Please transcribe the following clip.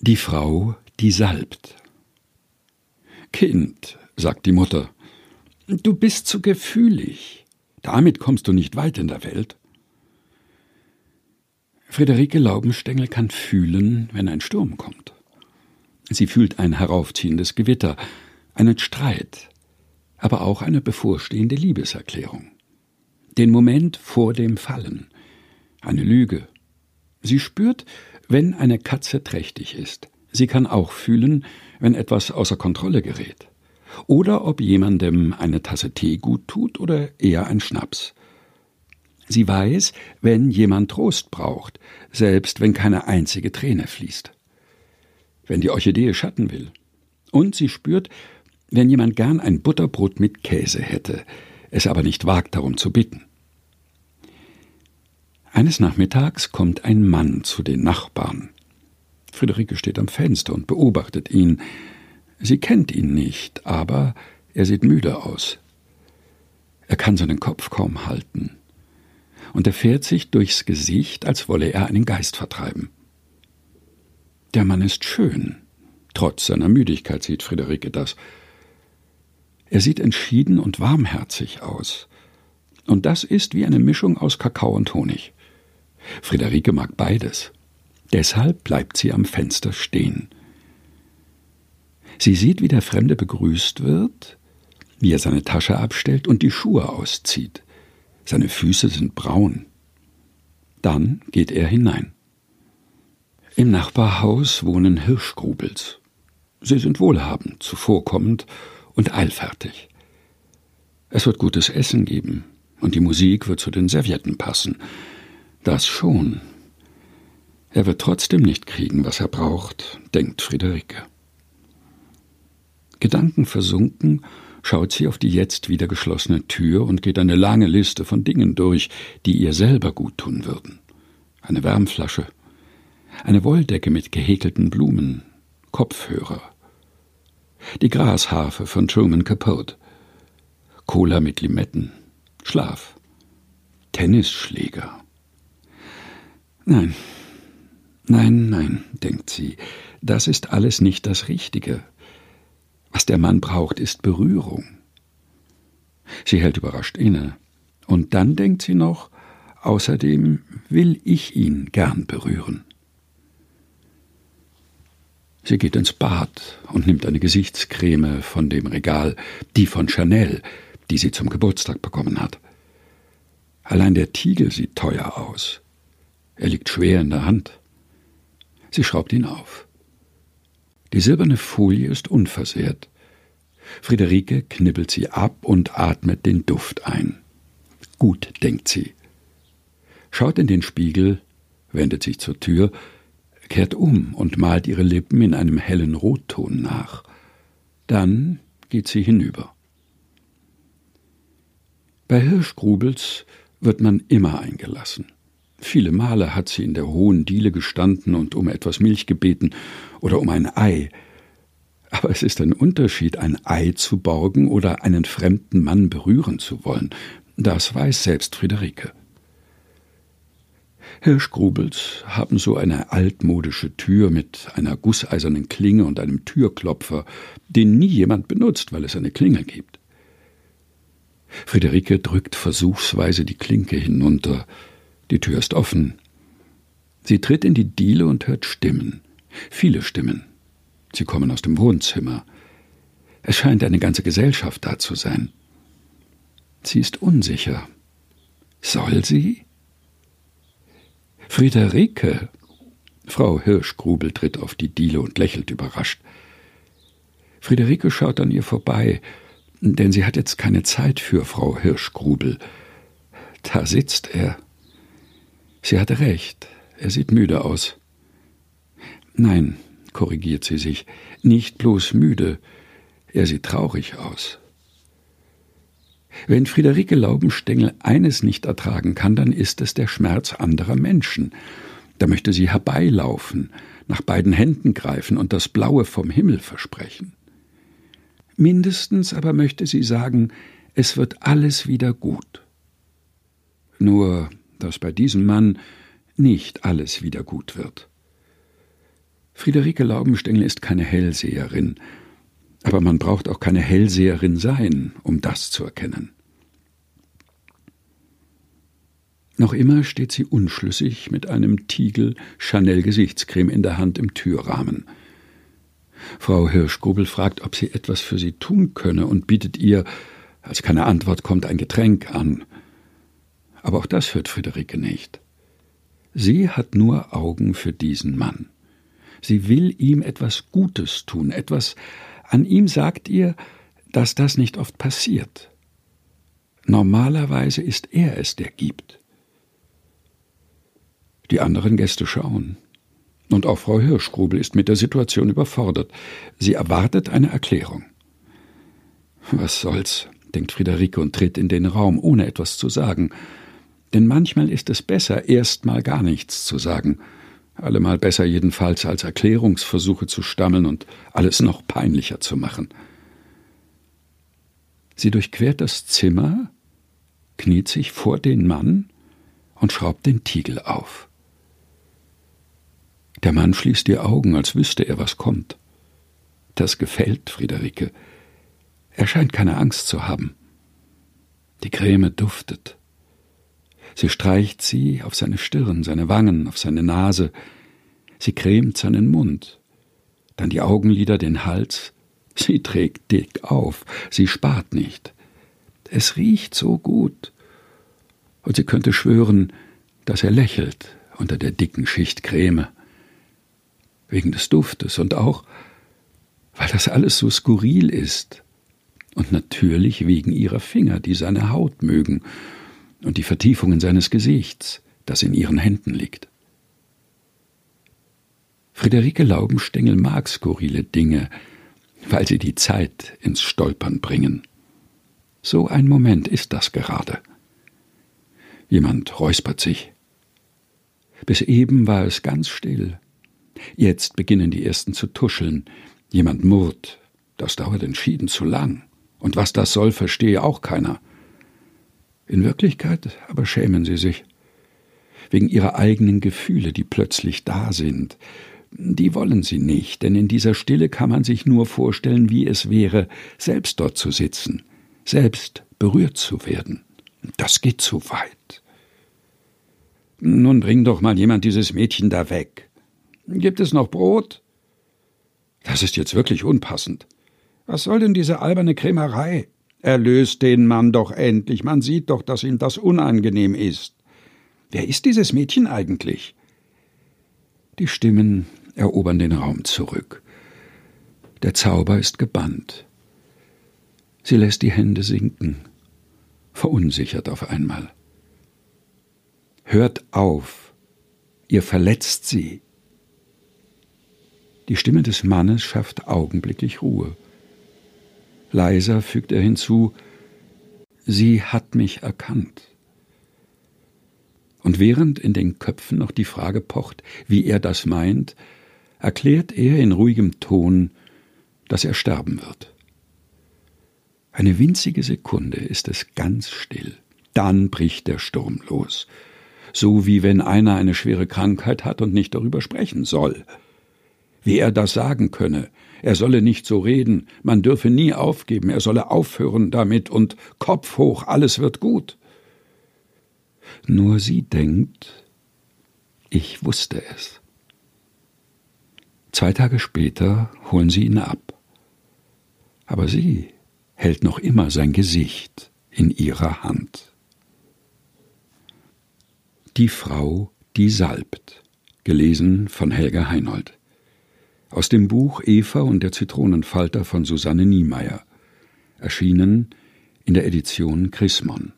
Die Frau, die salbt. Kind, sagt die Mutter, du bist zu gefühlig. Damit kommst du nicht weit in der Welt. Friederike Laubenstengel kann fühlen, wenn ein Sturm kommt. Sie fühlt ein heraufziehendes Gewitter, einen Streit, aber auch eine bevorstehende Liebeserklärung. Den Moment vor dem Fallen, eine Lüge. Sie spürt, wenn eine Katze trächtig ist. Sie kann auch fühlen, wenn etwas außer Kontrolle gerät. Oder ob jemandem eine Tasse Tee gut tut oder eher ein Schnaps. Sie weiß, wenn jemand Trost braucht, selbst wenn keine einzige Träne fließt. Wenn die Orchidee Schatten will. Und sie spürt, wenn jemand gern ein Butterbrot mit Käse hätte, es aber nicht wagt darum zu bitten. Eines Nachmittags kommt ein Mann zu den Nachbarn. Friederike steht am Fenster und beobachtet ihn. Sie kennt ihn nicht, aber er sieht müde aus. Er kann seinen Kopf kaum halten. Und er fährt sich durchs Gesicht, als wolle er einen Geist vertreiben. Der Mann ist schön. Trotz seiner Müdigkeit sieht Friederike das. Er sieht entschieden und warmherzig aus. Und das ist wie eine Mischung aus Kakao und Honig. Friederike mag beides. Deshalb bleibt sie am Fenster stehen. Sie sieht, wie der Fremde begrüßt wird, wie er seine Tasche abstellt und die Schuhe auszieht. Seine Füße sind braun. Dann geht er hinein. Im Nachbarhaus wohnen Hirschgrubels. Sie sind wohlhabend, zuvorkommend und eilfertig. Es wird gutes Essen geben, und die Musik wird zu den Servietten passen. Das schon. Er wird trotzdem nicht kriegen, was er braucht, denkt Friederike. Gedankenversunken schaut sie auf die jetzt wieder geschlossene Tür und geht eine lange Liste von Dingen durch, die ihr selber gut tun würden. Eine Wärmflasche, eine Wolldecke mit gehäkelten Blumen, Kopfhörer, die Grasharfe von Truman Capote, Cola mit Limetten, Schlaf, Tennisschläger. Nein, nein, nein, denkt sie, das ist alles nicht das Richtige. Was der Mann braucht, ist Berührung. Sie hält überrascht inne. Und dann denkt sie noch, außerdem will ich ihn gern berühren. Sie geht ins Bad und nimmt eine Gesichtscreme von dem Regal, die von Chanel, die sie zum Geburtstag bekommen hat. Allein der Tiegel sieht teuer aus. Er liegt schwer in der Hand. Sie schraubt ihn auf. Die silberne Folie ist unversehrt. Friederike knibbelt sie ab und atmet den Duft ein. Gut, denkt sie. Schaut in den Spiegel, wendet sich zur Tür, kehrt um und malt ihre Lippen in einem hellen Rotton nach. Dann geht sie hinüber. Bei Hirschgrubels wird man immer eingelassen. Viele Male hat sie in der hohen Diele gestanden und um etwas Milch gebeten oder um ein Ei. Aber es ist ein Unterschied, ein Ei zu borgen oder einen fremden Mann berühren zu wollen. Das weiß selbst Friederike. Hirschgrubels haben so eine altmodische Tür mit einer gusseisernen Klinge und einem Türklopfer, den nie jemand benutzt, weil es eine Klingel gibt. Friederike drückt versuchsweise die Klinke hinunter, die Tür ist offen. Sie tritt in die Diele und hört Stimmen. Viele Stimmen. Sie kommen aus dem Wohnzimmer. Es scheint eine ganze Gesellschaft da zu sein. Sie ist unsicher. Soll sie? Friederike! Frau Hirschgrubel tritt auf die Diele und lächelt überrascht. Friederike schaut an ihr vorbei, denn sie hat jetzt keine Zeit für Frau Hirschgrubel. Da sitzt er, Sie hatte recht, er sieht müde aus. Nein, korrigiert sie sich, nicht bloß müde, er sieht traurig aus. Wenn Friederike Laubenstengel eines nicht ertragen kann, dann ist es der Schmerz anderer Menschen. Da möchte sie herbeilaufen, nach beiden Händen greifen und das Blaue vom Himmel versprechen. Mindestens aber möchte sie sagen, es wird alles wieder gut. Nur dass bei diesem Mann nicht alles wieder gut wird. Friederike Laubenstengel ist keine Hellseherin, aber man braucht auch keine Hellseherin sein, um das zu erkennen. Noch immer steht sie unschlüssig mit einem Tiegel Chanel Gesichtscreme in der Hand im Türrahmen. Frau Hirschgrubel fragt, ob sie etwas für sie tun könne und bietet ihr, als keine Antwort kommt, ein Getränk an. Aber auch das hört Friederike nicht. Sie hat nur Augen für diesen Mann. Sie will ihm etwas Gutes tun, etwas an ihm sagt ihr, dass das nicht oft passiert. Normalerweise ist er es, der gibt. Die anderen Gäste schauen. Und auch Frau Hirschgrubel ist mit der Situation überfordert. Sie erwartet eine Erklärung. Was soll's, denkt Friederike und tritt in den Raum, ohne etwas zu sagen. Denn manchmal ist es besser, erst mal gar nichts zu sagen. Allemal besser jedenfalls, als Erklärungsversuche zu stammeln und alles noch peinlicher zu machen. Sie durchquert das Zimmer, kniet sich vor den Mann und schraubt den Tiegel auf. Der Mann schließt die Augen, als wüsste er, was kommt. Das gefällt Friederike. Er scheint keine Angst zu haben. Die Creme duftet. Sie streicht sie auf seine Stirn, seine Wangen, auf seine Nase. Sie cremt seinen Mund, dann die Augenlider, den Hals. Sie trägt dick auf, sie spart nicht. Es riecht so gut. Und sie könnte schwören, dass er lächelt unter der dicken Schicht Creme wegen des Duftes und auch, weil das alles so skurril ist. Und natürlich wegen ihrer Finger, die seine Haut mögen, und die Vertiefungen seines Gesichts, das in ihren Händen liegt. Friederike Laubenstengel mag skurrile Dinge, weil sie die Zeit ins Stolpern bringen. So ein Moment ist das gerade. Jemand räuspert sich. Bis eben war es ganz still. Jetzt beginnen die ersten zu tuscheln. Jemand murrt. Das dauert entschieden zu lang. Und was das soll, verstehe auch keiner. In Wirklichkeit aber schämen sie sich. Wegen ihrer eigenen Gefühle, die plötzlich da sind. Die wollen sie nicht, denn in dieser Stille kann man sich nur vorstellen, wie es wäre, selbst dort zu sitzen, selbst berührt zu werden. Das geht zu weit. Nun bring doch mal jemand dieses Mädchen da weg. Gibt es noch Brot? Das ist jetzt wirklich unpassend. Was soll denn diese alberne Krämerei? Erlöst den Mann doch endlich. Man sieht doch, dass ihm das unangenehm ist. Wer ist dieses Mädchen eigentlich? Die Stimmen erobern den Raum zurück. Der Zauber ist gebannt. Sie lässt die Hände sinken, verunsichert auf einmal. Hört auf, ihr verletzt sie. Die Stimme des Mannes schafft augenblicklich Ruhe. Leiser fügt er hinzu Sie hat mich erkannt. Und während in den Köpfen noch die Frage pocht, wie er das meint, erklärt er in ruhigem Ton, dass er sterben wird. Eine winzige Sekunde ist es ganz still. Dann bricht der Sturm los. So wie wenn einer eine schwere Krankheit hat und nicht darüber sprechen soll wie er das sagen könne. Er solle nicht so reden, man dürfe nie aufgeben, er solle aufhören damit und Kopf hoch, alles wird gut. Nur sie denkt, ich wusste es. Zwei Tage später holen sie ihn ab. Aber sie hält noch immer sein Gesicht in ihrer Hand. Die Frau, die salbt. Gelesen von Helga Heinold. Aus dem Buch Eva und der Zitronenfalter von Susanne Niemeyer, erschienen in der Edition Chrismon